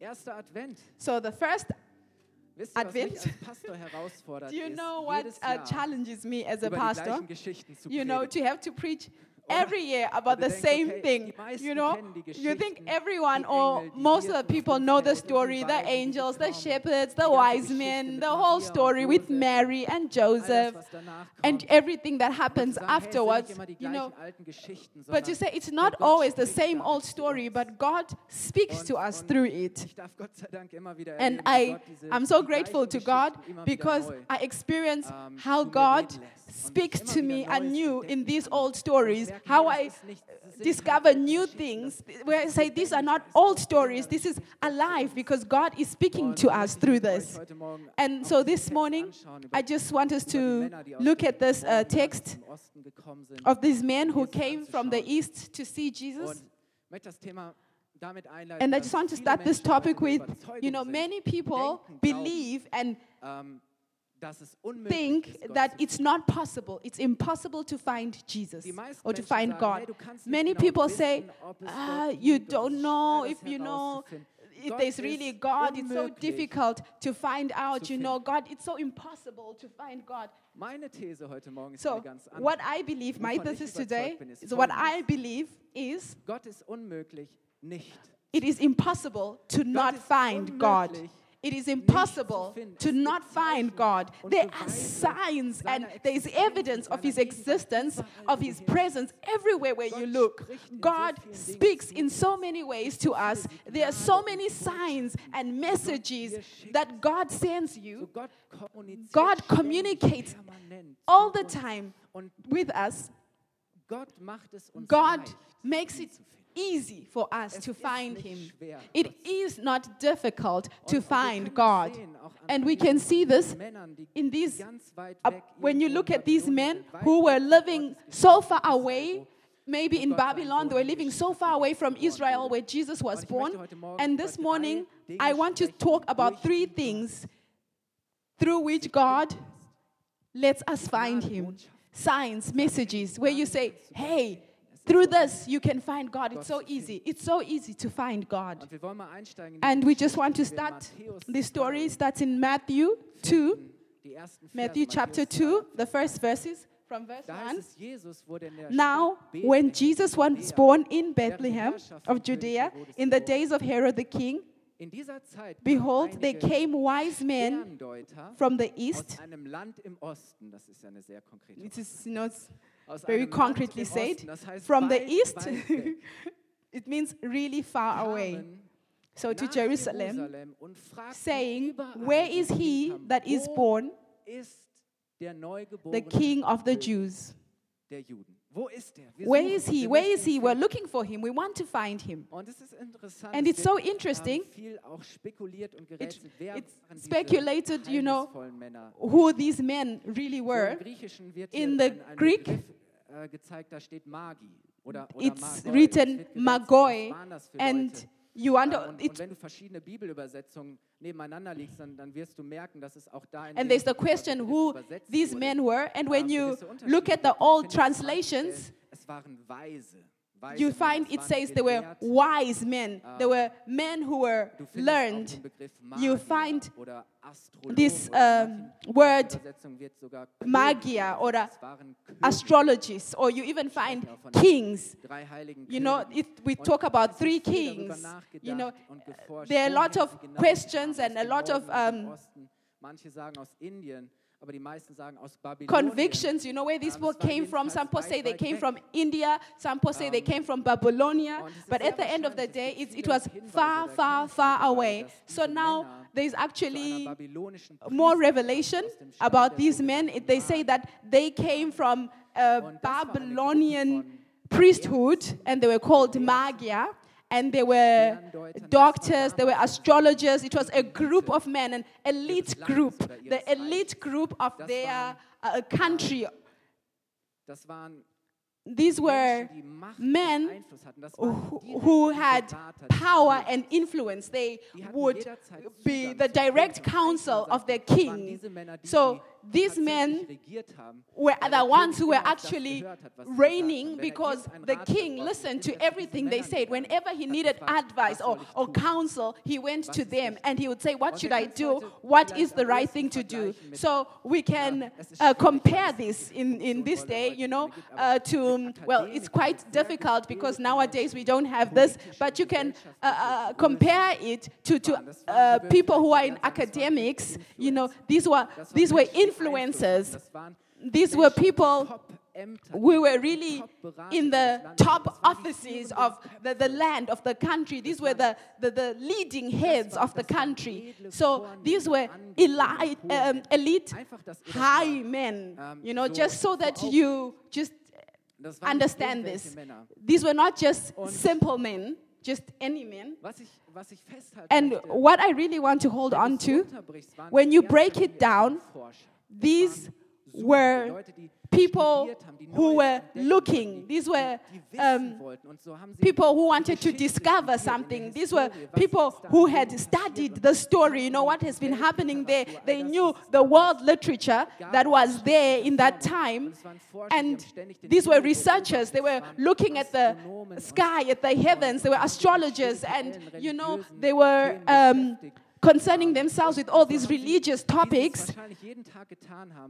Erster Advent. So the first, Wisst ihr, Advent. als do you know what uh, challenges me as a pastor? gleichen Geschichten zu You know, to have to preach every year about the same thing. You know, you think everyone or most of the people know the story, the angels, the shepherds, the wise men, the whole story with Mary and Joseph and everything that happens zu sagen, hey, es sind afterwards. nicht immer die You know, gleichen alten Geschichten, but you say it's not always the same old story, but God speaks to us through it. Ich darf Gott sei Dank immer wieder And I, I'm so grateful to God Geschichten immer wieder because I experience ähm, how God reden lässt und speaks to me anew in these old stories, how I das ist nicht- das sind keine discover new things where I say these are not old stories, this is alive because God is speaking to us through this. And so this morning, I just want us to Männer, die aus look at this uh, text zum Osten gekommen sind. of these men who came from the east to see Jesus. Und möchte das Thema damit einleiten, And I just want to start this topic with, you know, many people believe and think that it's not possible, it's impossible to find Jesus or to find God. hey, du kannst nicht Many people say, ah, you gibt, und es don't know if you know if there's really God. It's so difficult to find out, you know, God, it's so impossible to find God. Meine These heute Morgen ist So, eine ganz andere. what I believe, my thesis today, is what I believe is Gott ist unmöglich nicht. it is impossible to not find God. It is impossible to not find God. There are signs and there is evidence of His existence, of His presence everywhere where you look. spricht in so God speaks in so many ways to us. There are so many signs and messages that God sends you God communicates all the time with us. Gott macht es uns God makes it. Easy for us Es to find Him. schwer, It is not difficult to find God. sehen, And we can see this Männern, in these Uh, when you look at these men who were living so far away, maybe in Babylon, they were living so far away from Israel where Jesus was born. möchte heute Morgen And this morning, I want to talk about three things through which God lets us find Him. Signs, messages, where you say, hey, through this you can find God. It's so easy. It's so easy to find God. Und wir wollen mal einsteigen in die And we just want to Geschichte, die wir in start the story 2 starts in Matthew 2, finden. Die ersten Verse, Matthew chapter 2, 2. the first verses from verse 1. heißt es, Jesus wurde in der Now, when Jesus was born in Bethlehem of Judea in the days of Herod the king, In dieser Zeit kamen behold, there came wise men from the east. einem Land im Osten. Das ist ja eine sehr konkrete It is, you know, it's Aus very concretely said. Osten, das heißt From the east, it means really far away. So to Jerusalem, Jerusalem und fragten saying, Where is he that is born, the king of the Jews? Der Juden? Wo ist er? Wir Where is he? Where is he? We're looking for him. We want to find him. Und es ist interessant. And it's so ähm, interesting. viel auch spekuliert und gerätselt. Wer it's speculated, you know? Who these men really were. In the Greek, äh, gezeigt, da steht Magi oder, oder It's. Written Magoi, was waren das für and? You Ähm, under und, und wenn du verschiedene Bibelübersetzungen nebeneinander legst, dann, dann wirst du merken, dass es auch da in And there's the question who these men were. And when ähm, you look at the old finde, an manchen translations, äh, Es waren Weise. You find it says they were wise men. They were men who were Du findest auch learned. You find this, um, word magia wird sogar Magier Könige. oder Es waren Könige, Astrologists, or you even find kings. You know, it, we talk about three ist viel darüber kings. You know, geforscht, there are a lot of questions and a lot of, Norden, aus dem um, Osten. Manche sagen aus Indien, aber die meisten sagen aus Babylonien. convictions, you know, where these people came from. Some people say they came from India, some people say they Um, came from Babylonia, und es ist but at the end of the day, it, it was far, far, far away. So now there's actually more revelation aus dem Stamm about these men. They say that they came from a Und das war eine Gruppe Babylonian priesthood and they were called Magia. And there were doctors, there were astrologers. It was a group of men, an elite group, the elite group of their uh, country. These were Menschen, die Macht men und Einfluss hatten. Das waren who, had power and influence. They would be the direct. Counsel of their sagten, das waren king. diese Männer, die So these men tatsächlich regiert haben, were the ones who were immer auf das actually gehört hat, was sie gesagt reigning er because the king listened to er everything they said. Whenever he needed advice or, or counsel, he went to them and he would say, What should I do? What is the right thing to do? So we can Ja, es ist uh, compare this in, in this day, you know, uh, to, well, it's quite difficult because nowadays we don't have this, but you can uh, uh, compare it to, to waren. Das waren uh, people who are in academics. You know, these were, these were Menschen, die Einfluss hatten. Influencers. These were people we were really in the top Das waren die offices of the, the land, of the country. These were the, the, the leading heads of the country. So these were elite, um, elite Einfach, dass ihr das high men, ähm, you know, just so that you just das waren nicht understand this. These were not just simple men, just any men. Was ich, was ich festhalten And what I really want to hold on to, when you break it down. These were people studiert haben, die who were looking. These were um, wollten. Und so haben sie people who wanted to discover studiert in der something. These were people who had studied the story, you know, what has been happening there. They knew the world literature that was there in that time. And these were researchers. They were looking at the sky, at the heavens. They were astrologers. And, you know, they were um, concerning themselves with all these religious topics.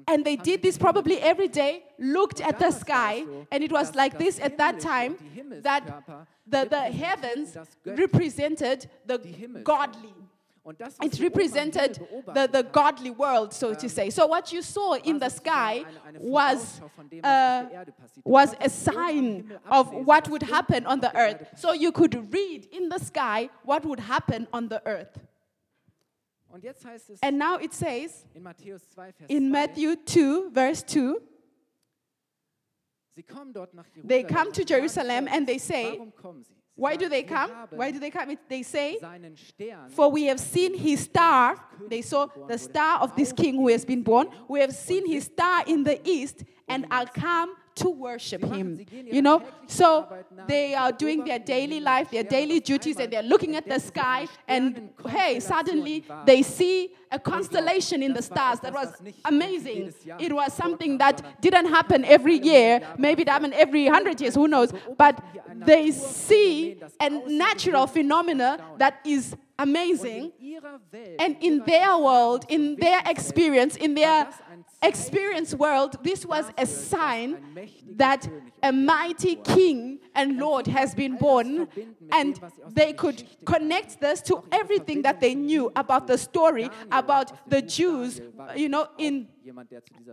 And they did this probably every day, looked at the sky, and it was like this at that time that the, the heavens represented the godly. It represented the, the godly world, so to say. So, what you saw in the sky was, uh, was a sign of what would happen on the earth. So, you could read in the sky what would happen on the earth. Und jetzt heißt es And now it says in Matthäus 2, Vers in 2, Matthew 2, verse 2, sie kommen dort nach they come to Jerusalem and they say, warum kommen sie? Sie Why do they come? Why do they come? They say, For we have seen his star. They saw the star of this king who has been born. We have seen his star in the east and are come to worship him. You know, so they are doing their daily life, their daily duties, and they're looking at the sky. And hey, suddenly they see a constellation in the stars that was amazing. It was something that didn't happen every year, maybe it happened every hundred years, who knows? But they see a natural phenomena that is amazing. in ihrer Welt, And in their world, in their experience, in their experience world, this was a sign that a mighty king and Lord has been born. And they could connect this to everything that they knew about the story about the Jews, you know, in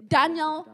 Daniel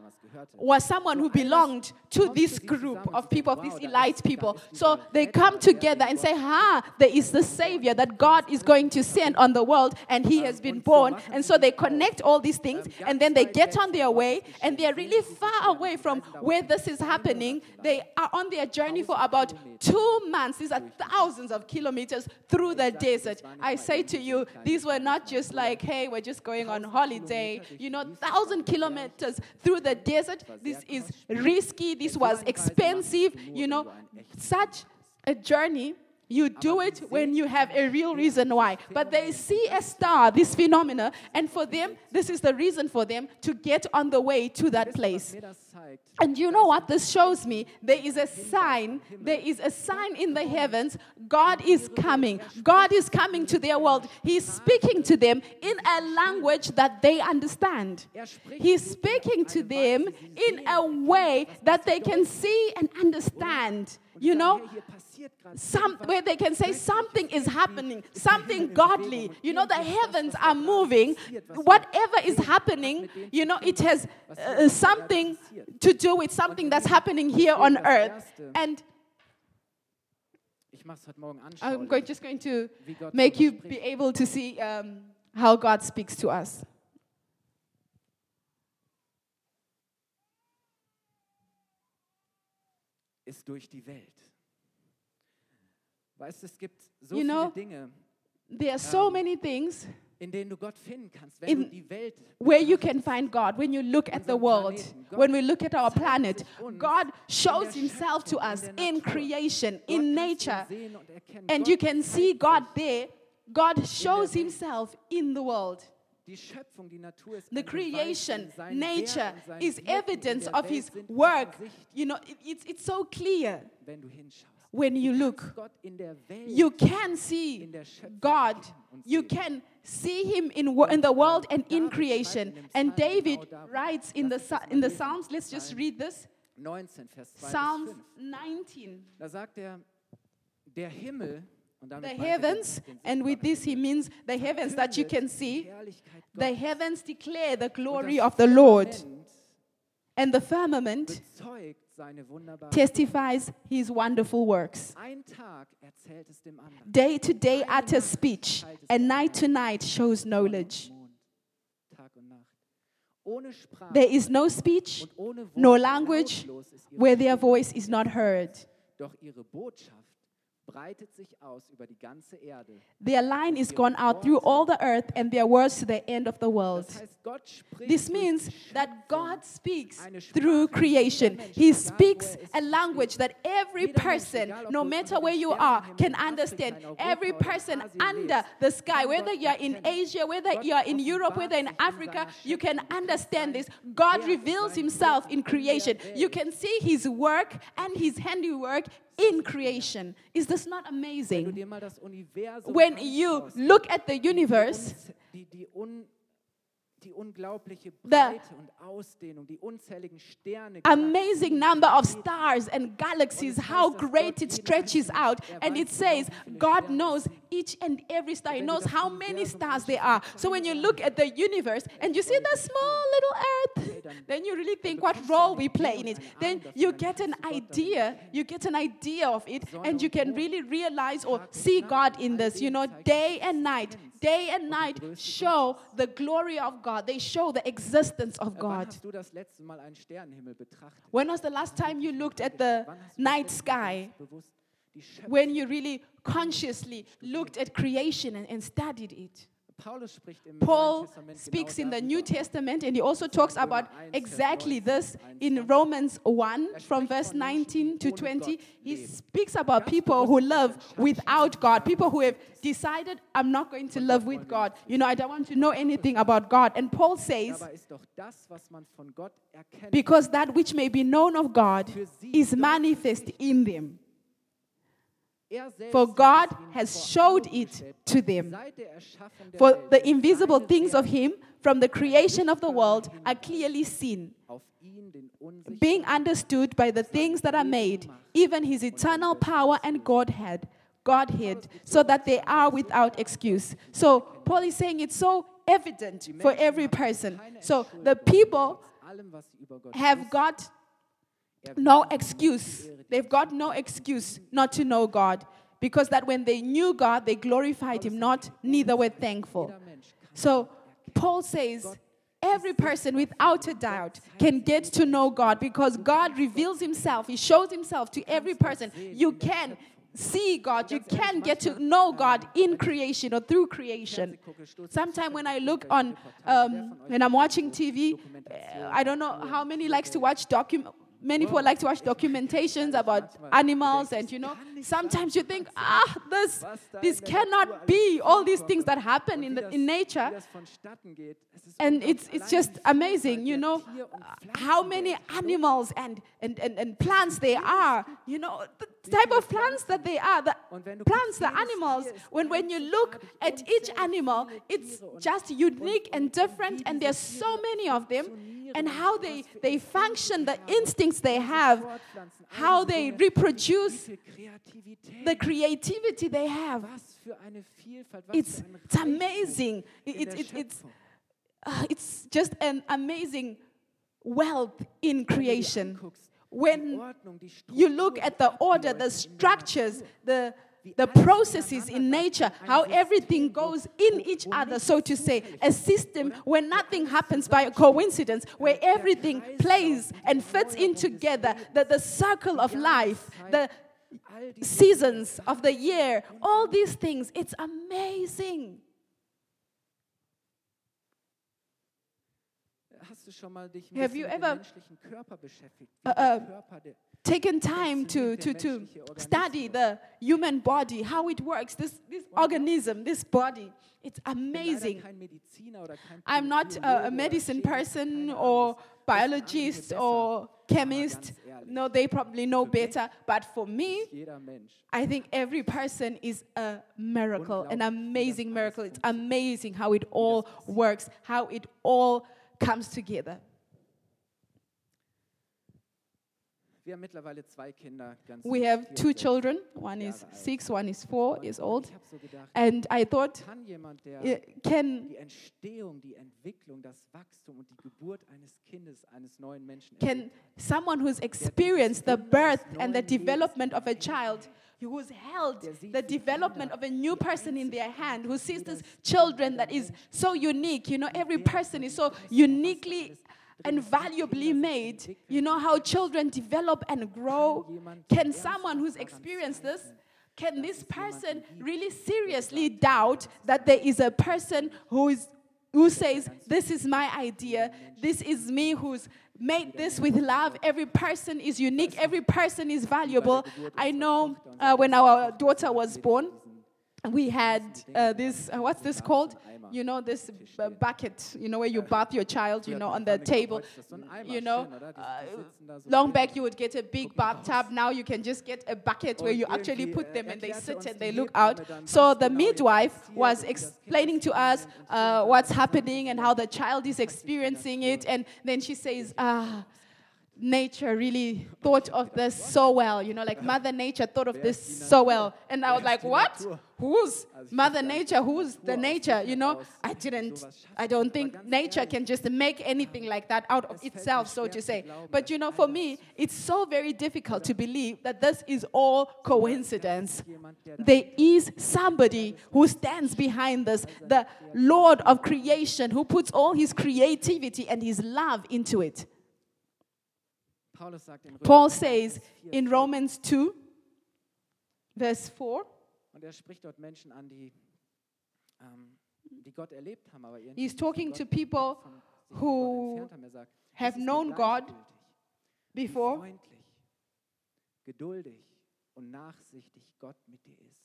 was someone who belonged to this group of people, of these elite people. So they come together and say, Ha, there is the Savior that God is going to send on the world, and He has been born. And so they connect all these things, and then they get on their way, and they're really far away from where this is happening. They are on their journey for about two months. These are thousands of kilometers through the desert. I say to you, these were not just like, hey, we're just going on holiday. You know, thousand kilometers through the desert. This is risky. This was expensive. You know, such a journey. You do it when you have a real reason why. But they see a star, this phenomena, and for them, this is the reason for them to get on the way to that Wisst ihr, was place. mir das zeigt? And you know what this shows me? There is a sign. There is a sign in the heavens. God is coming. God is coming to their world. He's speaking to them in a language that they understand. He's speaking to them in a way that they can see and understand. You know, Hey, hier passiert gerade. some where they can say something is happening, something godly. You know, the heavens are moving. Whatever is happening, you know, it has uh, something to do with something that's happening here on earth. And Ich mach's heute Morgen I'm going, just going to make you be able to see um, how God speaks to us. Ist durch die Welt. Weißt es gibt so You viele know, Dinge, There are so ähm, many things in denen du Gott finden kannst, wenn in- du die Welt where you can find God when you look at the world, when we look at our planet. God shows Himself to us in creation, in nature. sehen und erkennen. And you can see God there. God shows Himself in the world. Die Schöpfung, die Natur ist The creation, nature Werk und sein is evidence of his work. You know, it- it's, it's so clear wenn du hinschaust. when you look. Gott in der Welt You can see in der Schöpfung God. You can see him in, in the world and in creation. schreibt in dem And David writes in the, Lass uns Psa- das in the. Psalms, let's just read this. 19, Vers 2 Psalms 19. Da sagt er, der Himmel, The er heavens, and with this he means the heavens that you can see. The heavens declare the glory of the Lord, and the firmament bezeugt seine wunderbaren testifies his wonderful works. Ein Tag erzählt es dem anderen. Day to day utters speech, and night to night shows knowledge. Mond, Tag und Nacht. Ohne Sprache There is no speech, no language lautlos ist ihre where their voice is not heard. Their line is gone out through all the earth, and their words to the end of the world. Das heißt, Gott spricht This means that God speaks through creation. He speaks er a language that every person, no matter where you are, can understand. Every person under the sky, whether you are in. Asia, whether you are in Europe, whether in Africa, you can Schöpfung. Du kannst understand this. God reveals himself in in creation. You can see his work and his handiwork in creation. Is this not amazing? dir mal das Universum When you look at the universe, The Breite und Ausdehnung, die unzähligen Sterne, amazing number of stars and galaxies, how great it stretches out. And it says, God knows each and every star. He knows how many stars there are. So when you look at the universe and you see the small little earth, then you really think what role we play in it. Then you get an kannst du Gott darin idea, you get an idea of it, and you can really realize or see God in this. You know, day and night, day and night show the glory of God. They show the existence of God. hast du das letzte Mal einen Sternenhimmel betrachtet? When was the last time you looked at the Wann hast du das night sky? ganz bewusst die Schöpfung When you really consciously looked at creation and, and studied it? Paulus spricht im Paul speaks in the. New Testament and he also talks about exactly this in Romans 1 Er from verse 19 to 20. He speaks about people who live without God, people who have decided, I'm not going to live with God. You know, I don't want to know anything about God. And Paul says, Dabei ist doch das, was man von Gott erkennt, because that which may be known of God is manifest in them. For God has showed it to them. For the invisible things of him from the creation of the world are clearly seen, being understood by the things that are made, even his eternal power and Godhead, Godhead, so that they are without excuse. So Paul is saying it's so evident for every person. So the people have got no excuse. They've got no excuse not to know God. Because that when they knew God, they glorified him not, neither were thankful. So Paul says every person without a doubt can get to know God because God reveals himself. He shows himself to every person. You can see God. You can get to know God in creation or through creation. Sometimes when I look on, um, when I'm watching TV, uh, I don't know how many likes to watch document. Many people like to watch documentations about animals, and you know, sometimes you think, ah, this, this cannot be all these things that happen in, the, in nature. And it's, it's just amazing, you know, how many animals and, and, and, and plants there are, you know, the type of plants that they are, the plants, the animals. When, when you look at each animal, it's just unique and different, and there's so many of them, and how they, they function, the instincts they have, how they reproduce, the creativity they have. It's, it's amazing. It, it, it, it's, uh, it's just an amazing wealth in creation. When you look at the order, the structures, the, the processes in nature, how everything goes in each other, so to say, a system where nothing happens by a coincidence, where everything plays and fits in together, that the circle of life, the seasons of the year, all these things, it's amazing. Hast du schon mal dich ein Have you ever- Uh, Wie der Körper der, taken time to, to, to study the human body, how it works, this, this organism, this body. It's amazing. I'm not a, a medicine person or biologist or chemist. No, they probably know better. But for me, I think every person is a miracle, an amazing miracle. It's amazing how it all works, how it all comes together. We have two children. One is six, one is four years old. And I thought, kann jemand, der can die Entstehung, die Entwicklung, das Wachstum und die Geburt eines Kindes, eines neuen Menschen can someone who's experienced the birth and the development of a child who's held the development of a new person in their hand who sees this children that is so unique. You know every person is so uniquely and valuably made you know how children develop and grow can someone who's experienced this can this person really seriously doubt that there is a person who is who says, This is my idea, this is me who's made this with love. Every person is unique, every person is valuable. I know uh, when our daughter was born, we had uh, this, uh, what's this called? You know, this uh, bucket, you know, where you bath your child, you know, on the table. You know, uh, long back you would get a big bathtub. Now you can just get a bucket where you actually put them and they sit and they look out. So the midwife was explaining to us uh, what's happening and how the child is experiencing it. And then she says, ah, nature really thought of this so well. You know, like Mother Nature thought of this so well. And I was like, what? Who's Mother Nature? Who's the nature? You know, I didn't, I don't think nature can just make anything like that out of itself, so to say. But you know, for me, it's so very difficult to believe that this is all coincidence. There is somebody who stands behind this, the Lord of creation, who puts all his creativity and his love into it. Paul 2, says Vers 4, in Romans 2, verse 4, und er spricht dort Menschen an, die, ähm, die Gott erlebt haben, aber irgendwie He's talking to Gott- people who have known God before, freundlich, geduldig und nachsichtig Gott mit dir ist.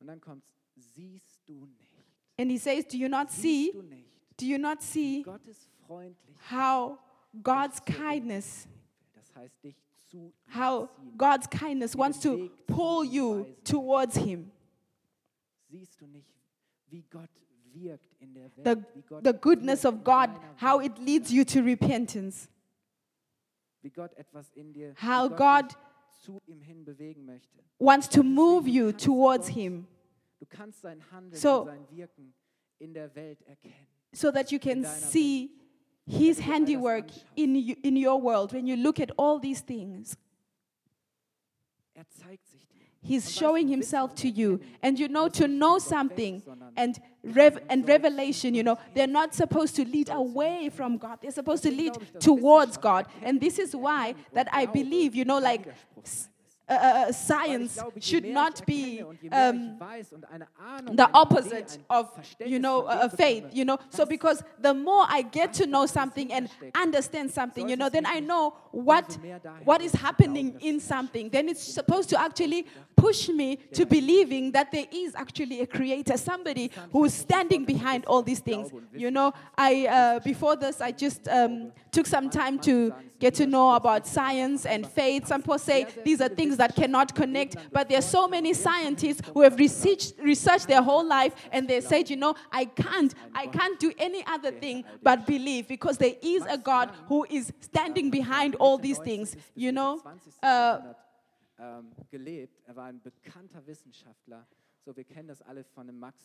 Und dann kommt's, siehst du nicht, and he says, Do you not see? siehst du nicht, Do you not see how God's kindness, Das heißt, dich zu ihm how. God's kindness wants to pull you towards Him? Siehst du nicht, wie Gott wirkt in der Welt, The, the goodness of God, how it leads you to repentance, wie Gott etwas in dir, how God dich zu ihm hin bewegen möchte. wants to move you towards Him Du kannst sein Handeln So- und sein Wirken in der Welt erkennen. so that you can see His handiwork in, in your world. When you look at all these things, Er zeigt sich dir. He's showing himself to you. And you know, to know something and, rev- and revelation, you know, they're not supposed to lead away from God. They're supposed to lead towards God. And this is why that I believe, you know, like uh, uh, science should not be um, the opposite of you know uh, faith you know? so because the more i get to know something and understand something you know then i know what what is happening in something. Then it's supposed to actually push me to believing that there is actually a creator somebody who is standing behind all these things. you know i uh, before this i just um, took some time to get to know about science and faith some people say these are things that cannot connect but there are so many scientists who have researched, researched their whole life and they said you know i can't i can't do any other thing but believe because there is a god who is standing behind all these things you know uh,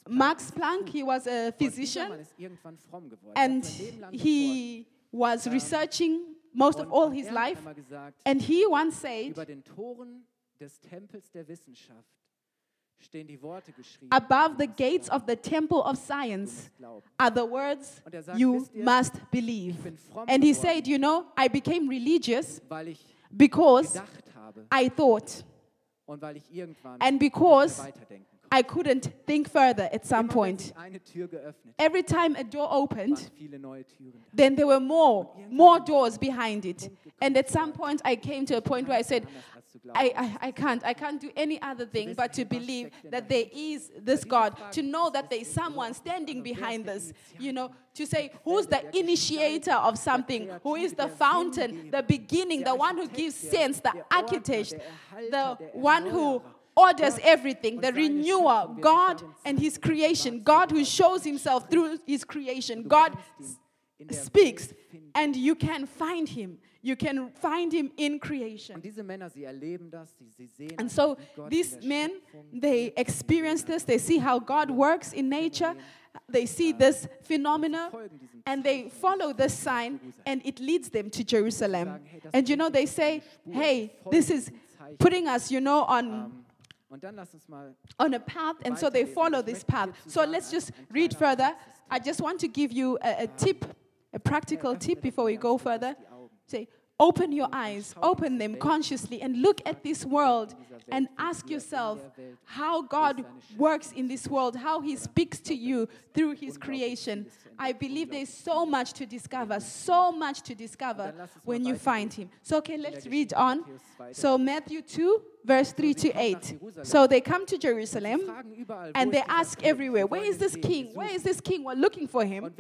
Max Planck. he was a physician and he was researching most of all his er life gesagt, and he once said über den Toren des Tempels der Wissenschaft stehen die Worte geschrieben. above the gates of the temple of science are the words er you must believe and he said you know i became religious because i thought und weil ich and because. I couldn't think further at some point. sich eine Tür geöffnet, Every time a door opened, waren viele neue Türen da. then there were more, more doors behind it. And at some point, I came to a point where I said, Anders als zu glauben. I, I, I can't. I can't do any other thing but to believe that there is this God, to know that there is someone standing behind this, you know, to say, who's the initiator of something? Who is the fountain, the beginning, the one who gives sense, the architect, the one who orders everything, the renewer, God and His creation, God who shows Himself through His creation, God speaks, and you can find Him. You can find Him in creation. Und diese Männer, sie erleben das, sie, sie sehen And so wie Gott in these men, they experience this, they see how God works in nature, they see this phenomena, and they follow this sign, and it leads them to Jerusalem. And you know, they say, hey, this is putting us, you know, on, on a path, and so they follow this path. So let's just read further. I just want to give you a, a tip, a practical tip before we go further. Say, open your eyes, open them consciously, and look at this world and ask yourself how God works in this world, how He speaks to you through His creation. I believe there's so much to discover, so much to discover when you find Him. So, okay, let's read on. So, Matthew 2, verse 3 to 8. So, they come to Jerusalem and they ask everywhere, Where is this king? Where is this king? We're looking for him.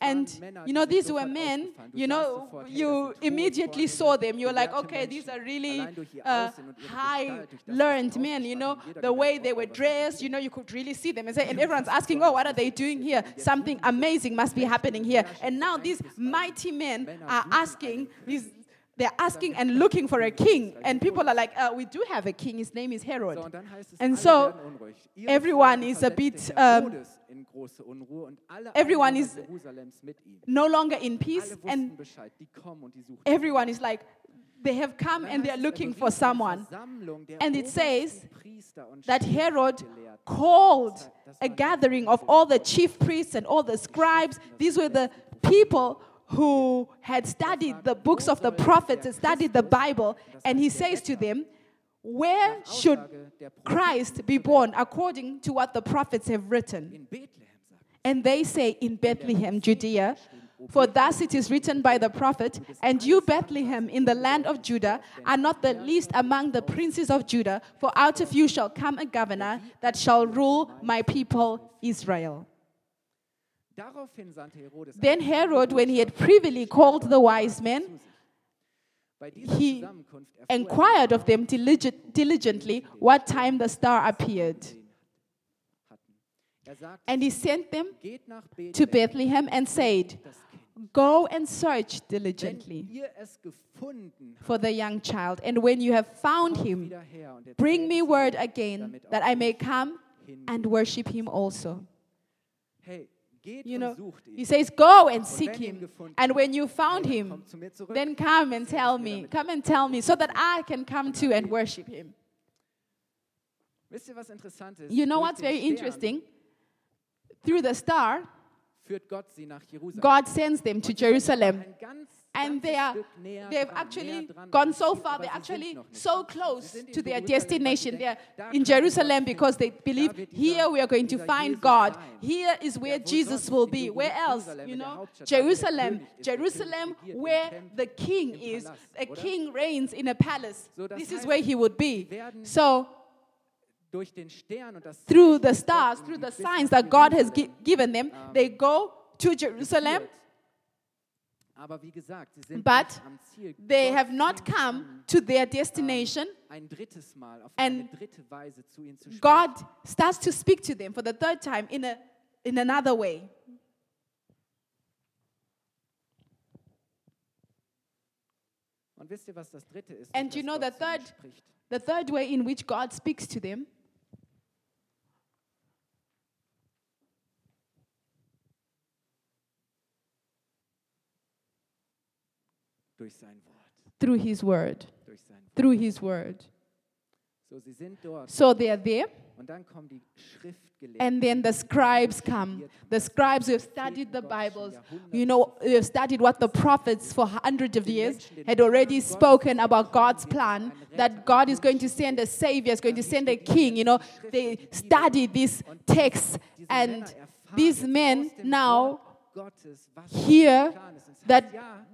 And you know, these were men, you know, you immediately saw them. You were like, okay, these are really uh, high learned men, you know, the way they were dressed, you know, you could really see them. And everyone's asking, oh, what are they doing here? Something amazing must be happening here. And now these mighty men are asking these. They're asking and looking for a king, and people are like, uh, "We do have a king. His name is Herod." So, und dann heißt es, And so, werden unruhig. Ihre everyone is a bit, um, in große Unruhe und everyone is- Jerusalems mit ihm. No longer in peace, and Bescheid, die kommen und die suchen. everyone is like, they have come and they are looking for someone. And it says that Herod called a gathering of all the chief priests and all the scribes. These were the people who had studied the books of the prophets and studied the Bible. And he says to them, Where should Christ be born according to what the prophets have written? And they say, In Bethlehem, Judea, for thus it is written by the prophet, And you, Bethlehem, in the land of Judah, are not the least among the princes of Judah, for out of you shall come a governor that shall rule my people Israel. Daraufhin sandte Herodes Then Herod, when he had privily called the wise men, zu sich. Bei dieser he er, inquired of them diligently what time the star appeared. Er And he sent them to Bethlehem, and said. Go and search diligently ihr es gefunden habt, for the young child, and when you have found him, wieder her und bring me word again that I may come and worship him also. Hey, You know, he says, Go and seek wenn ihr ihn him. And when you found him, kommt zu mir zurück. then come and tell me. Come and tell me so that I can come too and worship him. Wisst ihr, was interessant ist? You know what's very interesting? Through the star, Führt Gott sie nach Jerusalem. God sends them to Und sie sind Jerusalem. And they are, they've actually gone so far, they're actually sind noch nicht so close to their Jerusalem, weil sie destination. They're in Jerusalem because they believe here we are going to find God. Here is where Jesus will be. Where else? You know, Hauptstadt, da wo der Jerusalem, König ist, der König Jerusalem, where the king is. A king reigns in a palace. This is where he would be. So, durch den Stern und das through the stars, through the signs that God has gi- given them, they go to Jerusalem. But am Ziel. They have not come to their destination. ein Mal auf And eine dritte Weise zu ihnen zu. God starts to speak to them for the third time in, a, in another way. Und wisst ihr, was das dritte ist? And you know the third- The third way in which God speaks to them Durch sein Wort. Through His Word. Durch sein Wort. Through His Word. So, sie sind dort So they are there. und dann kommen die And then the scribes come. The scribes who have studied the Bibles, you know, who have studied what the prophets for hundreds of years had already spoken about God's plan, that God is going to send a savior, is going to send a king. You know, they studied these texts, and these men now Wort Gottes, was hear Gottes Plan ist. Und sagen, that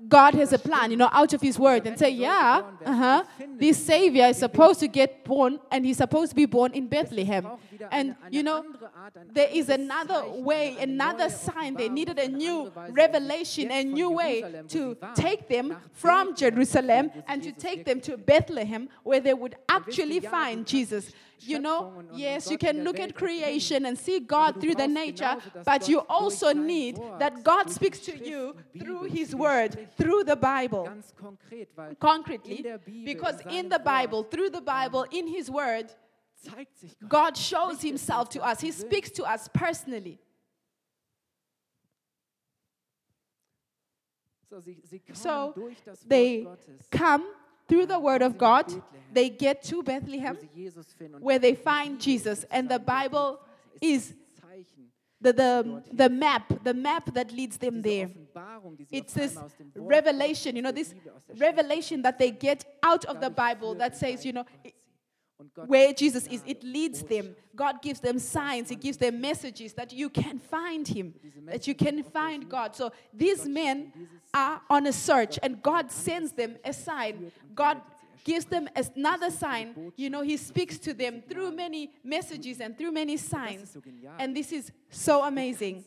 God has a plan, you know, out of His Word, and say, yeah, uh-huh, this Savior is supposed to get born, and He's supposed to be born in Bethlehem. And you know, andere Art, ein there is another way, another sign. They needed a new revelation, a new way to take them from Jerusalem zu führen, wo sie and to take them to Bethlehem, where they would actually find Jesus. You know, Schöpfung und- und yes, you can look at creation and see God through the nature, but you also need that God speaks to you through His Word, through the Bible. Ganz konkret, weil concretely in der Bibel, because in the Bible, through the Bible, in His Word, zeigt sich Gott. God shows Himself to us. He speaks to us personally. So, sie, sie kommen So, durch das They come through the Word of God, they get to Bethlehem, sie Jesus finden. Und where they find Jesus. And the Bible is the, the, the map, the map that leads them there. Offenbarung, die sie It's this einmal aus dem Wort revelation, you know, this der Bibel, aus der Schrift revelation that they get out of the Bible that says, you know, leitet sie. Und Gott where Jesus is, it leads them. God gives them signs, He gives them messages that you can find Him, that you can find God. So these men are on a search, and God sends them a sign. God gives them another sign. You know, He speaks to them through many messages and through many signs. And this is so amazing.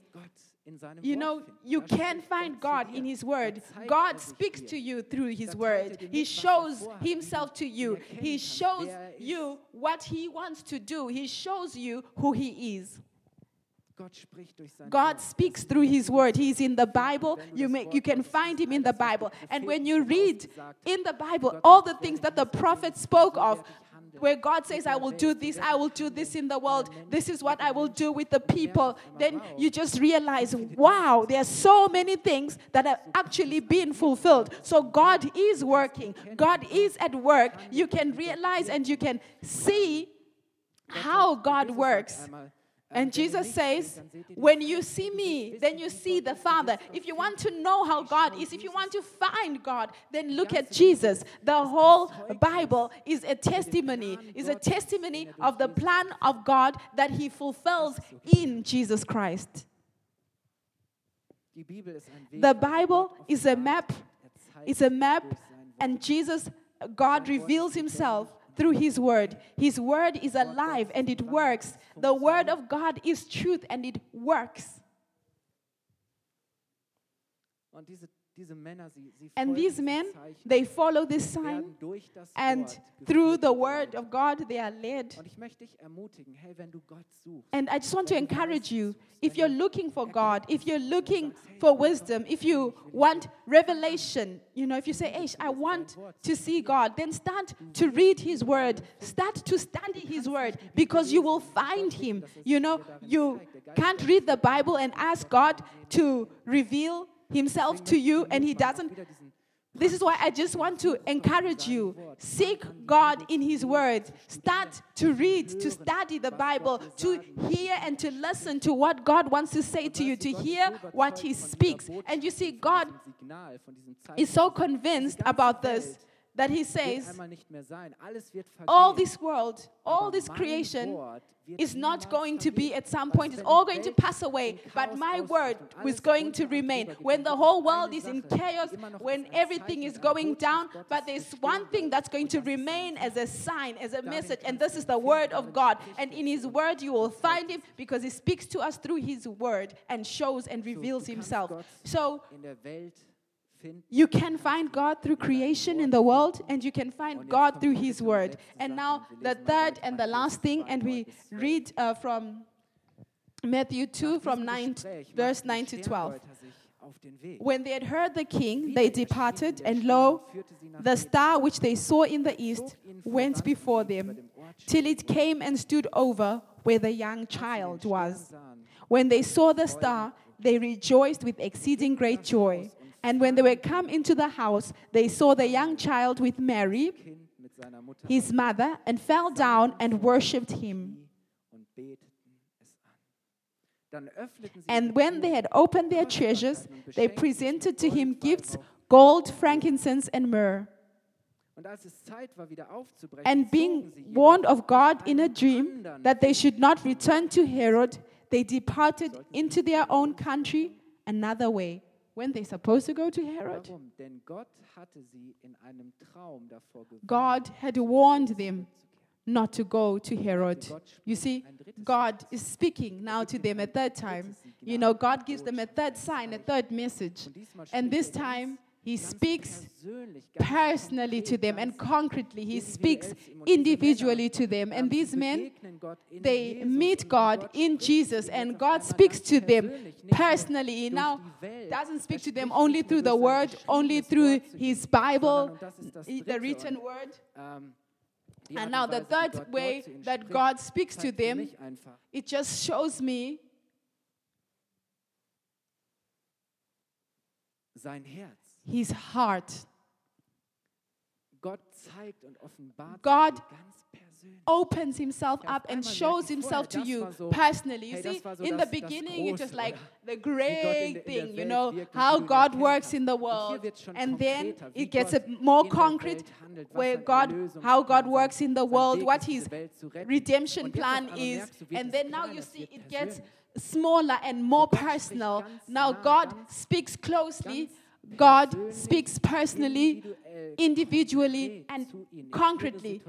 Gott in seinem You know, you can find God in. His Word. God er speaks to you through His Word. er He er shows Himself to you. He shows er you what He wants to do. He shows you who He is. Gott spricht durch sein God speaks through His Word. He's in the Bible. You, may, you can find Him in the Bible. And when you read in the Bible all the things that the prophet spoke of, where God says, I will do this, I will do this in the world, this is what I will do with the people, then you just realize, wow, there are so many things that have actually been fulfilled. So God is working, God is at work. You can realize and you can see how God works. And Jesus says, When you see me, then you see the Father. If you want to know how God is, if you want to find God, then look at Jesus. The whole Bible is a testimony, is a testimony of the plan of God that He fulfills in Jesus Christ. The Bible is a map, it's a map, and Jesus, God reveals Himself through His Word. His Word is alive and it works. The Word of God is truth and it works. Diese Männer, sie, sie And these men, they follow this sign, and through the word of God, they are led. Und ich dich hey, wenn du Gott suchst, And I just want to encourage you if you're looking for God, if you're looking for wisdom, if you want revelation, you know, if you say, hey, I want to see God, then start to read His Word. Start to study His Word because you will find Him. You know, you can't read the Bible and ask God to reveal Himself to you and He doesn't This is why I just want to encourage you. Seek God in His Word. Start to read, to study the Bible, to hear and to listen to what God wants to say to you, to hear what He speaks. And you see, God is so convinced about this that He says, einmal nicht mehr sein. Alles wird all this world, all this creation is not going to be at some point, it's all going to pass away. But my word is going to remain. When the whole world is in chaos, die immer noch when everything is going down, but there's one thing that's going to das ist sein remain as a sign, as a message, and this is the word of God. And in His word, you will find Him because He speaks to us through His word and shows and reveals Himself. So you can find God through creation in the world, and you can find God through His Word. And now, the third and the last thing, and we read uh, from Matthew 2, from 9, verse 9 to 12. When they had heard the king, they departed, and lo, the star which they saw in the east went before them, till it came and stood over where the young child was. When they saw the star, they rejoiced with exceeding great joy. And when they were come into the house, they saw the young child with Mary, his mother, and fell down and worshipped him. And when they had opened their treasures, they presented to him gifts gold, frankincense, and myrrh. And being warned of God in a dream that they should not return to Herod, they departed into their own country another way when they supposed to go to Herod? Denn Gott hatte sie in einem Traum davor. God had warned them not to go to Herod. You see, God is speaking now to them a third time. You know, God gives them a third sign, a third message. And this time, he speaks personally to them and concretely. He speaks individually to them. And these men, they meet God in Jesus and God speaks to them personally. He now doesn't speak to them only through the word, only through his Bible, the written word. And now the third way that God speaks to them, it just shows me. Sein Herz his heart. God opens himself up and shows himself to you personally. You see, in the beginning, it's just like the great thing, you know, how God works in the world. And then it gets more concrete where God, how God works in the world, what his redemption plan is. And then now you see it gets smaller and more personal. Now God speaks closely God speaks personally, individually, and concretely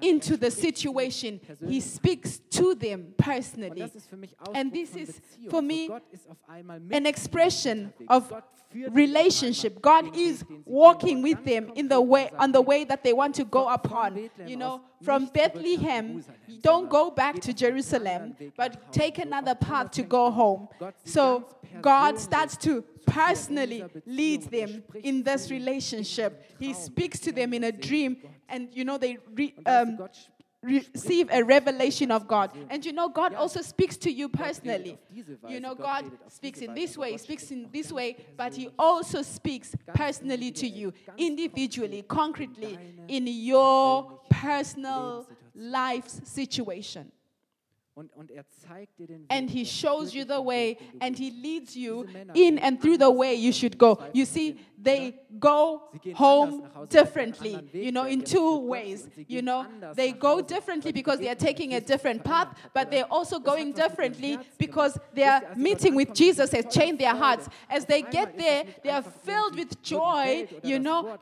into the situation. He speaks to them personally. And this is, for me, an expression of relationship. God is walking with them in the way, on the way that they want to go upon. You know, from Bethlehem, don't go back to Jerusalem, but take another path to go home. So God starts to personally leads them in this relationship. He speaks to them in a dream, and you know, they re, um, receive a revelation of God. And you know, God also speaks to you personally. You know, God speaks in this way, speaks in this way, but He also speaks personally to you, individually, concretely, in your personal life situation. And he shows you the way and he leads you in and through the way you should go. You see, they go home differently, you know, in two ways. You know, they go differently because they are taking a different path, but they're also going differently because their meeting with Jesus has changed their hearts. As they get there, they are filled with joy, you know.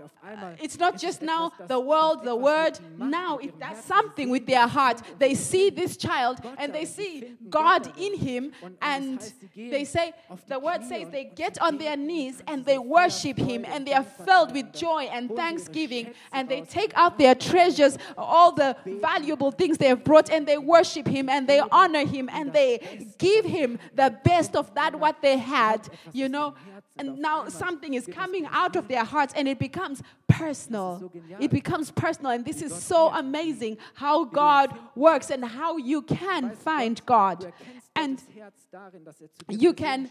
It's not just now the world, the word, now it does something with their heart. They see this child and they see God in him, and they say, the word says, they get on their knees and they worship him, and they are filled with joy and thanksgiving, and they take out their treasures, all the valuable things they have brought, and they worship him, and they honor him, and they give him the best of that what they had, you know. And now something is coming out of their hearts, and it becomes personal. It becomes personal. And this is so amazing how God works and how you can find God. And you can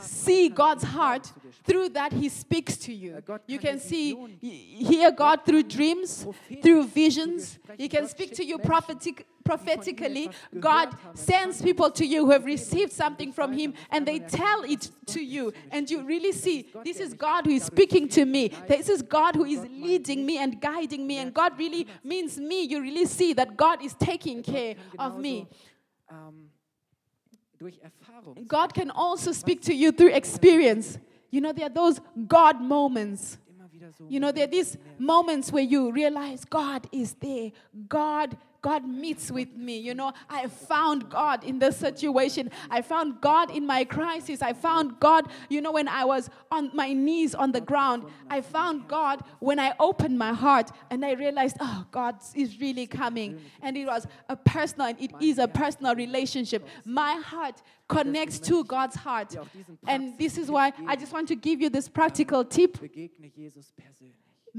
see God's heart, through that He speaks to you. You can see, hear God through dreams, through visions. He can speak to you prophetic, prophetically. God sends people to you who have received something from Him and they tell it to you. And you really see, this is God who is speaking to me. This is God who is leading me and guiding me. And God really means me. You really see that God is taking care of me durch Erfahrung. God can also speak to you through experience. You know, there are those God moments. You know, there are these moments where you realize God is there. God God meets with me. You know, I found God in this situation. I found God in my crisis. I found God, you know, when I was on my knees on the ground. I found God when I opened my heart and I realized, oh, God is really coming. And it was a personal, it is a personal relationship. My heart connects to God's heart. And this is why I just want to give you this practical tip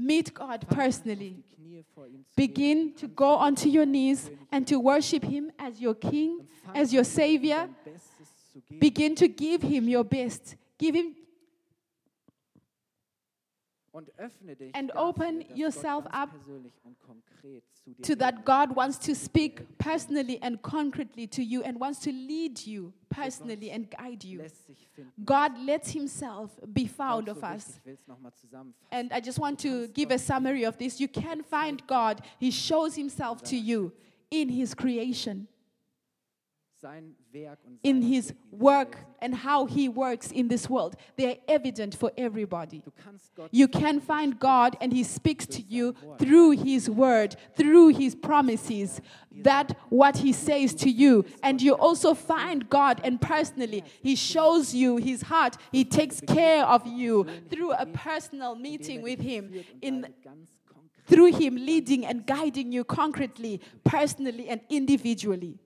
meet God personally. Begin to go onto your knees and to worship Him as your King, as your Savior. Begin to give Him your best. Give Him reden that God wants to speak personally and concretely to you and wants to lead you personally and guide you. lässt sich finden. God lets himself be found of us. wichtig, Ich will es nochmal zusammenfassen. And I just want to give a summary of this. You can find God. He shows himself to you in his creation, Sein Werk und in his Wirken in dieser work, and how he works in this world. They are evident for everybody. Du kannst Gott You can find God and He speaks to you through His word, through His promises, that what He says to you. And you also find God and personally, He shows you His heart. He takes care of you through a personal meeting with Him, in, leitet ganz konkret. through Him leading and guiding you concretely, personally, and individually.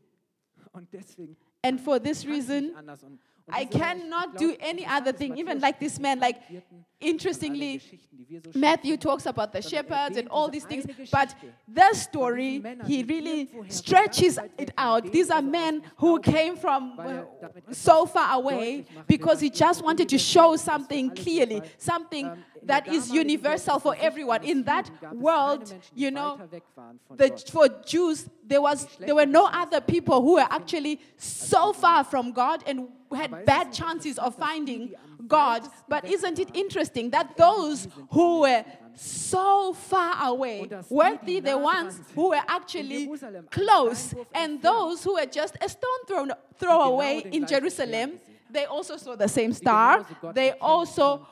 Und deswegen And for this kann ich nicht reason, anders. Und, und I diese Männer, ich cannot do any other thing, even like this man, like vierten, von allen interestingly, Geschichten, die wir so Matthew talks about the shepherds and all these things, but the story, he really stretches von ganz weit it out. These are men who came from er so far away because he just wanted to show ist, dass für something clearly, something ähm, that is universal for everyone. In that Juden gab es keine world, you know, weiter weg waren von the, for Jews, there was there were no other people who were actually so far from God and had bad chances of finding God. But isn't it interesting that those who were so far away were the, ones who were actually close, and those who were just a stone throw, throw away in Jerusalem, they also saw the same star. They also und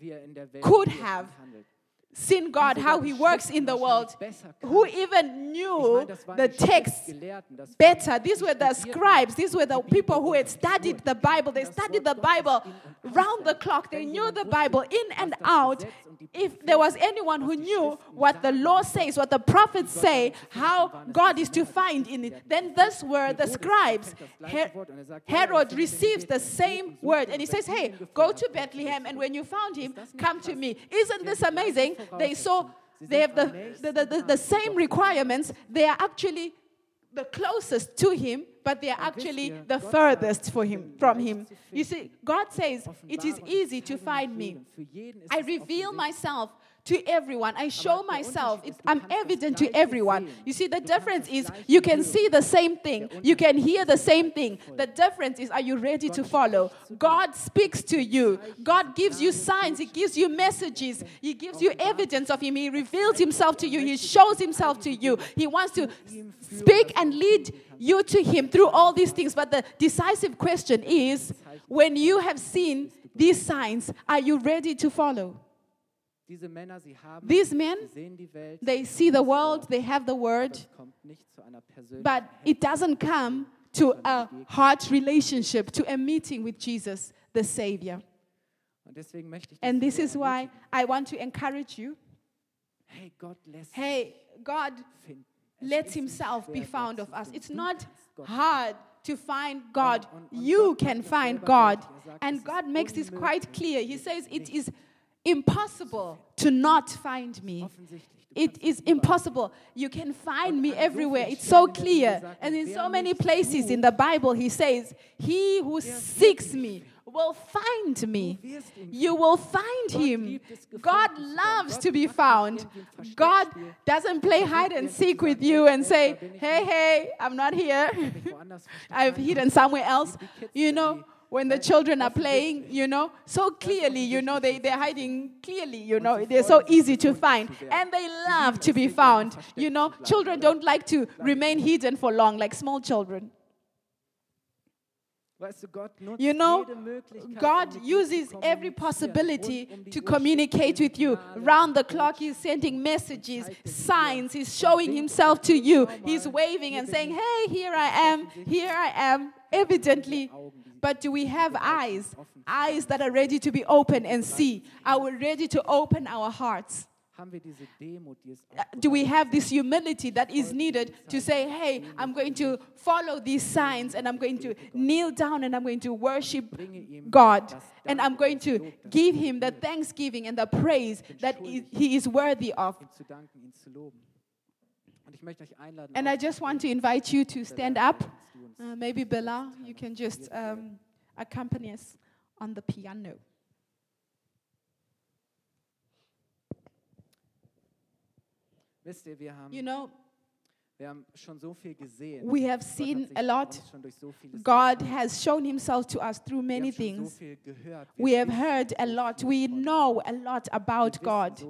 wie in der Welt could have. Seen God, how He works in the world. Who even knew meine, das waren the text Schriftgelehrten, das waren better. These were the scribes. These were the people who had studied the Bible. They studied the Bible round the clock. They knew the Bible in and out. If there was anyone who knew what the law says, what the prophets say, how God is to find in it, then these were the scribes. Her- Herod receives the same word and he says, Hey, go to Bethlehem, and when you found him, come to me. Isn't this amazing? They saw they have the, the, the, the, the same requirements. They are actually the closest to him, but they are actually the furthest for him, from him. You see, God says, It is easy to find me. I reveal myself to everyone. I show myself. It, I'm evident to everyone. You see, the difference is you can see the same thing, you can hear the same thing. The difference is, are you ready to follow? God speaks to you, God gives you signs, He gives you messages, He gives you evidence of Him, He reveals Himself to you, He shows Himself to you. He wants to speak and lead you to Him through all these things. But the decisive question is when you have seen these signs, are you ready to follow? Diese Männer, sie haben These men, sie sehen die Welt, they see the world, they have the word, es kommt nicht zu einer persönlichen but it doesn't come to a heart relationship, to a meeting with Jesus, the Savior. And this is why. I want to encourage you Hey, Gott lässt hey, God lets himself be found of us. It's not hard to find God. You can find God. Er And God makes this quite clear. He says it is impossible to not find me. It is impossible. You can find me everywhere. It's so Stellen in der Bibel clear. And er, in so many places in the Bible, he says, He who seeks me will find me. Du wirst ihn You will find him. liebt es, gefunden God loves to be found. irgendwie ein Versteckspiel. God doesn't play hide and seek with you and say, Hey, hey, I'm not here. mich woanders versteckt. I've hidden somewhere else. You know, when the children are playing, you know, so clearly, you know, they, they're hiding clearly, you know, they're so easy to find. And they love to be found. You know, children don't like to remain hidden for long, like small children. You know, God uses every possibility to communicate with you. Round the clock, He's sending messages, signs, He's showing Himself to you. He's waving and saying. Hey, here I am, here I am, evidently. But do we have eyes? Eyes that are ready to be open and see? Are we ready to open our hearts? Haben wir diese Demut, die es Uh, Do we have this humility that is needed to say, hey, I'm going to follow these signs and I'm going to kneel down and I'm going to worship God and I'm going to give Him the thanksgiving and the praise that he is worthy of? And I just want to invite you to stand up. Uh, maybe Bella, you can just um, accompany us on the piano. Wisst ihr, wir haben, You know, wir haben schon so viel gesehen. we have seen a lot. uns schon durch so vieles God has shown himself to us through many things. So viel gehört. We have heard a lot. We know a lot about God.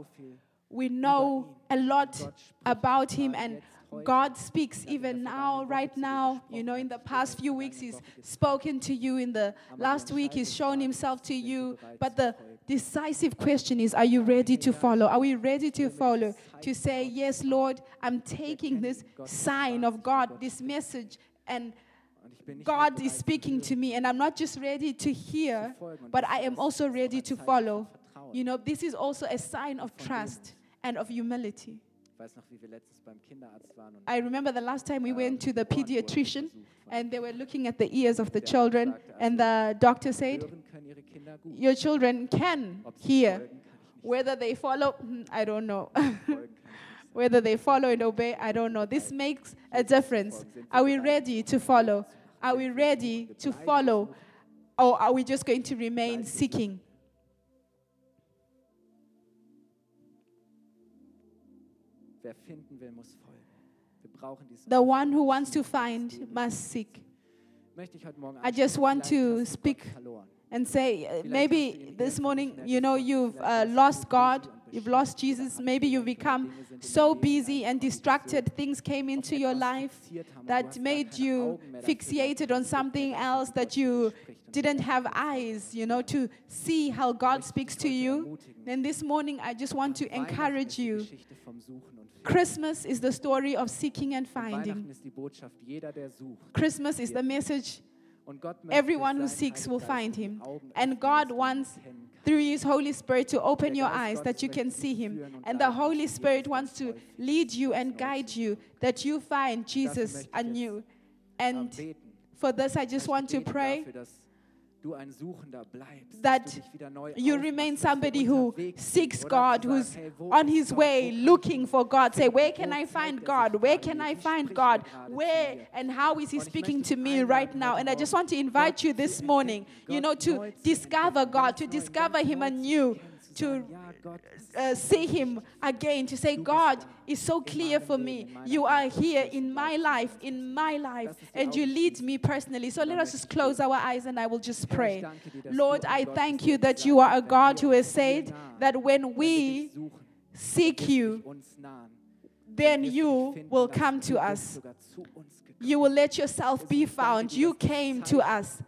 We know a lot about Him, and. God speaks hat in der even now, right now. You know, in the past few weeks, He's vergangenen Woche gesprochen. spoken to you. In the last week, He's shown Himself to you. But the decisive question is Are you ready to follow? Are we ready to follow? To say, Yes, Lord, I'm taking this sign of God, this message, and Und ich bin nicht nur God is speaking to me, and I'm not just ready to hear, zu folgen. Und but I am also ready to follow. You know, this is also a sign of trust and of humility. Ich weiß noch, wie wir letztens beim Kinderarzt waren und I remember the last time we ähm, went to the die Ohren wurden pediatrician and they were looking at the ears of the children, and the doctor said, Hören können ihre Kinder gut. Your children can hear. folgen, kann ich nicht Whether they follow, hmm, I don't know. sagen. Folgen kann ich nicht sagen. Whether they follow and obey, I don't know. This makes a difference. Are we ready to follow? Are we ready to follow? Or are we just going to remain seeking? Wer finden will, muss folgen. Wir brauchen The one who wants to find must seek. Möchte ich heute Morgen I just want to speak verloren. and say, uh, maybe this morning, you know, you've uh, lost God, you've lost Jesus, maybe you've become so busy and distracted, things came into your life that made you fixated on something else that you didn't have eyes, you know, to see how God speaks to you. And this morning, I just want to encourage you. Christmas is the story of seeking and finding. Christmas is the message everyone who seeks will find him. And God wants. Through His Holy Spirit, to open your eyes that you can see Him. And the Holy Spirit wants to lead you and guide you, that you find Jesus anew. And for this, I just want to pray that dass du dich wieder neu you remain somebody who seeks God, who's sagen, hey, wo on his way looking for God. Say, where can I find God? Where can? I find God? er Where and how is He speaking to me right now? And I just want to invite you this morning, you know, to discover God, to discover Him anew, to sagen, ja, Gott ist uh, see Him again, to say, God is so clear for me. You are here in my life, in my life, and you lead me personally. So let us just close our eyes and I will just pray. Lord, I thank you that you are a God who has said that when we seek you, then you will come to us. You will let yourself be found. You came to us.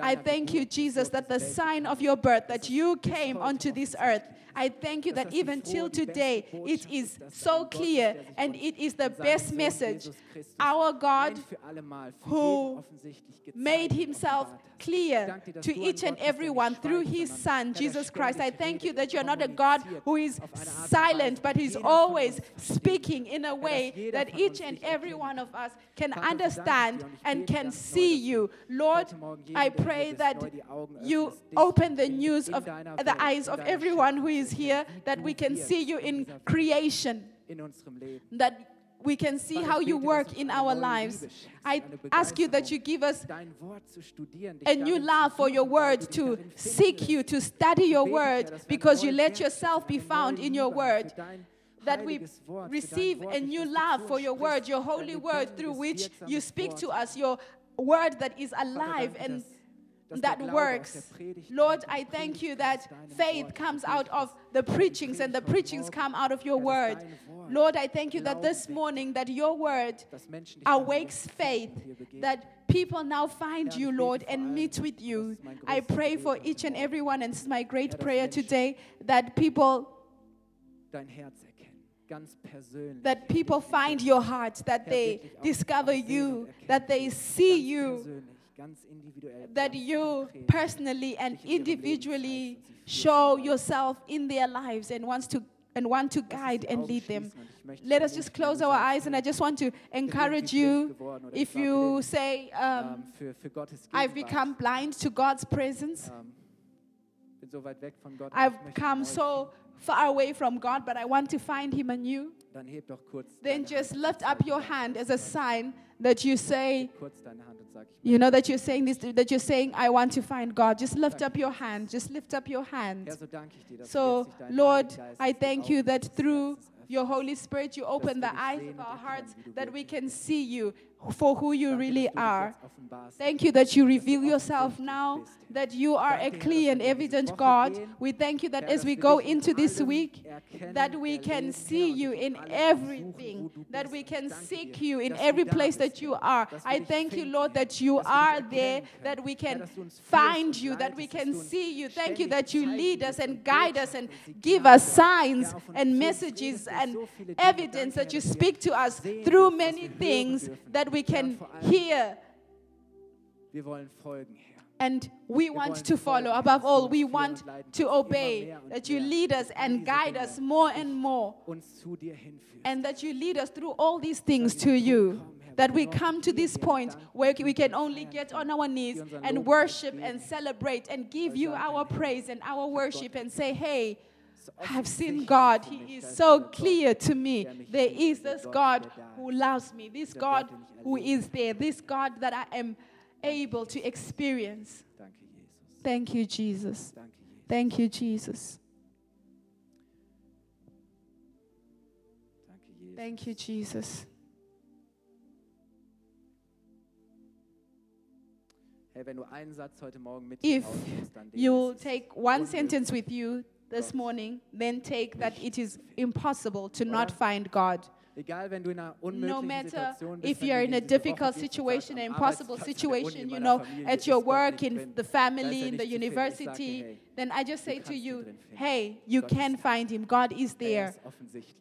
I thank you, Jesus, that the sign of your birth, that you came onto this earth. I thank you that even till today, it is so clear and it is the best message. Our God who made himself clear to each and every one through his Son, Jesus Christ. I thank you that you're not a God who is silent, but he's always speaking in a way that each and every one of us can understand and can see you. Lord, I pray that you open the news of the eyes of everyone who is here, that we can see you in creation, that we can see how you work in our lives. I ask you that you give us a new love for your word, to seek you, to study your word, because you let yourself be found in your word. That we receive a new love for your word, your holy word, through which you speak to us, your word that is alive and that works. Lord, I thank you that faith comes out of the preachings and the preachings come out of your word. Lord, I thank you that this morning that your word awakes faith, that people now find you, Lord, and meet with you. I pray for each and every one, and it's my great prayer today, that people that people find your heart, that they discover you, that they see you, that you personally and individually show yourself in their lives and wants to and want to guide and lead them. Let us just close our eyes, and I just want to encourage you. If you say, um, "I've become blind to God's presence," I've come so far away from God, but I want to find Him anew. Then just lift up your hand as a sign that you say, you know, that you're saying this, that you're saying, I want to find God. Just lift up your hand. Just lift up your hand. So, Lord, I thank you that through Your Holy Spirit, you open the eyes of our hearts that we can see you for who you really dass du dich are. Thank you that you reveal yourself now, that you are a clear and wir in diese evident God. We thank you that as we go into this week, that we can see you in everything, that we can seek you in every place that you are. I thank you, Lord, that you dass wir dich are there, that we can dass du uns führst find you, that we can see you. Thank you that you lead us and guide us and give us signs and messages and so viele Dinge. evidence that you Herr, dass wir speak to us through many things that we can hear. Wir wollen folgen, Herr. And we want to follow. Above all, we want to obey, that you lead us and guide us more and more, Uns zu dir hinführst. and that you lead us through all these things to you. That we come to this point where we can only get on our knees and worship and celebrate and give you our praise and our worship and say, Hey, I've seen God. He is so clear to me. There is this God who loves me, this God who is there, this God that I am able to experience. Thank you, Jesus. Thank you, Jesus. Thank you, Jesus. Hey, wenn du einen Satz heute Morgen mit If rausnimmst, dann den, You'll take one sentence with you this morning, then take that it is impossible to not find God. Egal, wenn du in einer No matter bist, if you're in a difficult situation, an impossible Arbeitsplatz, in der situation, you know, at your work, in the family, er in the zu finden. Ich sage, university, then I just say to you, hey, you can find him. God is Er there.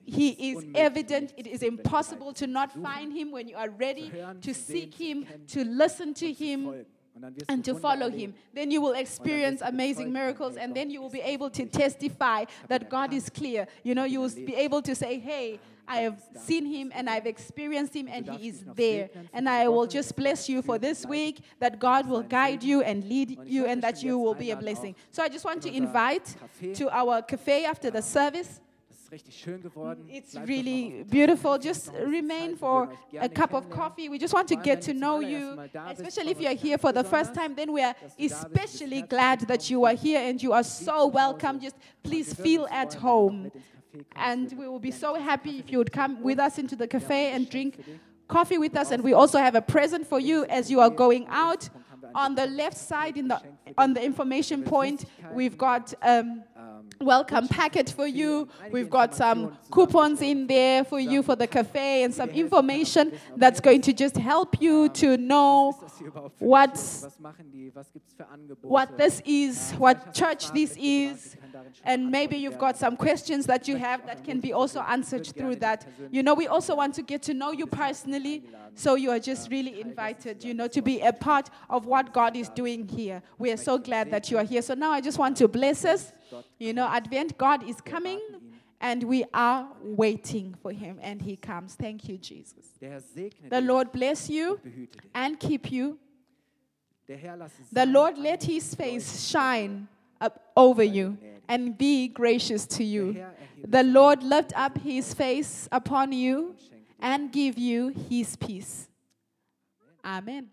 He is evident. It is finden, wenn du impossible to not find him when you are ready to seek him, to listen to him, folgen. Und dann wirst and to follow him. Then you will experience amazing miracles, and then you will be able to testify that God is clear. You know, you will be able to say, Hey, I have seen him and I've experienced him, and he is there. And I will just bless you for this week that God will guide you and lead you, and that you will be a blessing. So I just want to invite to our cafe after the service. Das ist richtig schön geworden. It's Bleibt doch noch auf really beautiful. Just Noch ein bisschen remain for a cup of coffee. We just want to get to know you, Mal da bist, especially if you're here for the first time. Then we are dass du da bist. Du bist especially glad that you are here and you are so welcome. Just please feel at freuen, wenn du noch home. mit ins Café kommst. And we will be so happy if you would come with us into the cafe and drink coffee with us. And we also have a present for you as you are going out. On the left side, in the on the information point, we've got um, welcome packet for you. We've got some coupons in there for you for the cafe and some information that's going to just help you to know what's- what this is, what church this is, and maybe you've got some questions that you have that can be also answered through that. You know, we also want to get to know you personally, so you are just really invited, you know, to be a part of what God is doing here. We are so glad that you are here. So now I just want to bless us. You know, Advent, God is coming, and we are waiting for Him, and He comes. Thank you, Jesus. The Lord bless you and keep you. The Lord let His face shine up over you and be gracious to you. The Lord lift up His face upon you and give you His peace. Amen.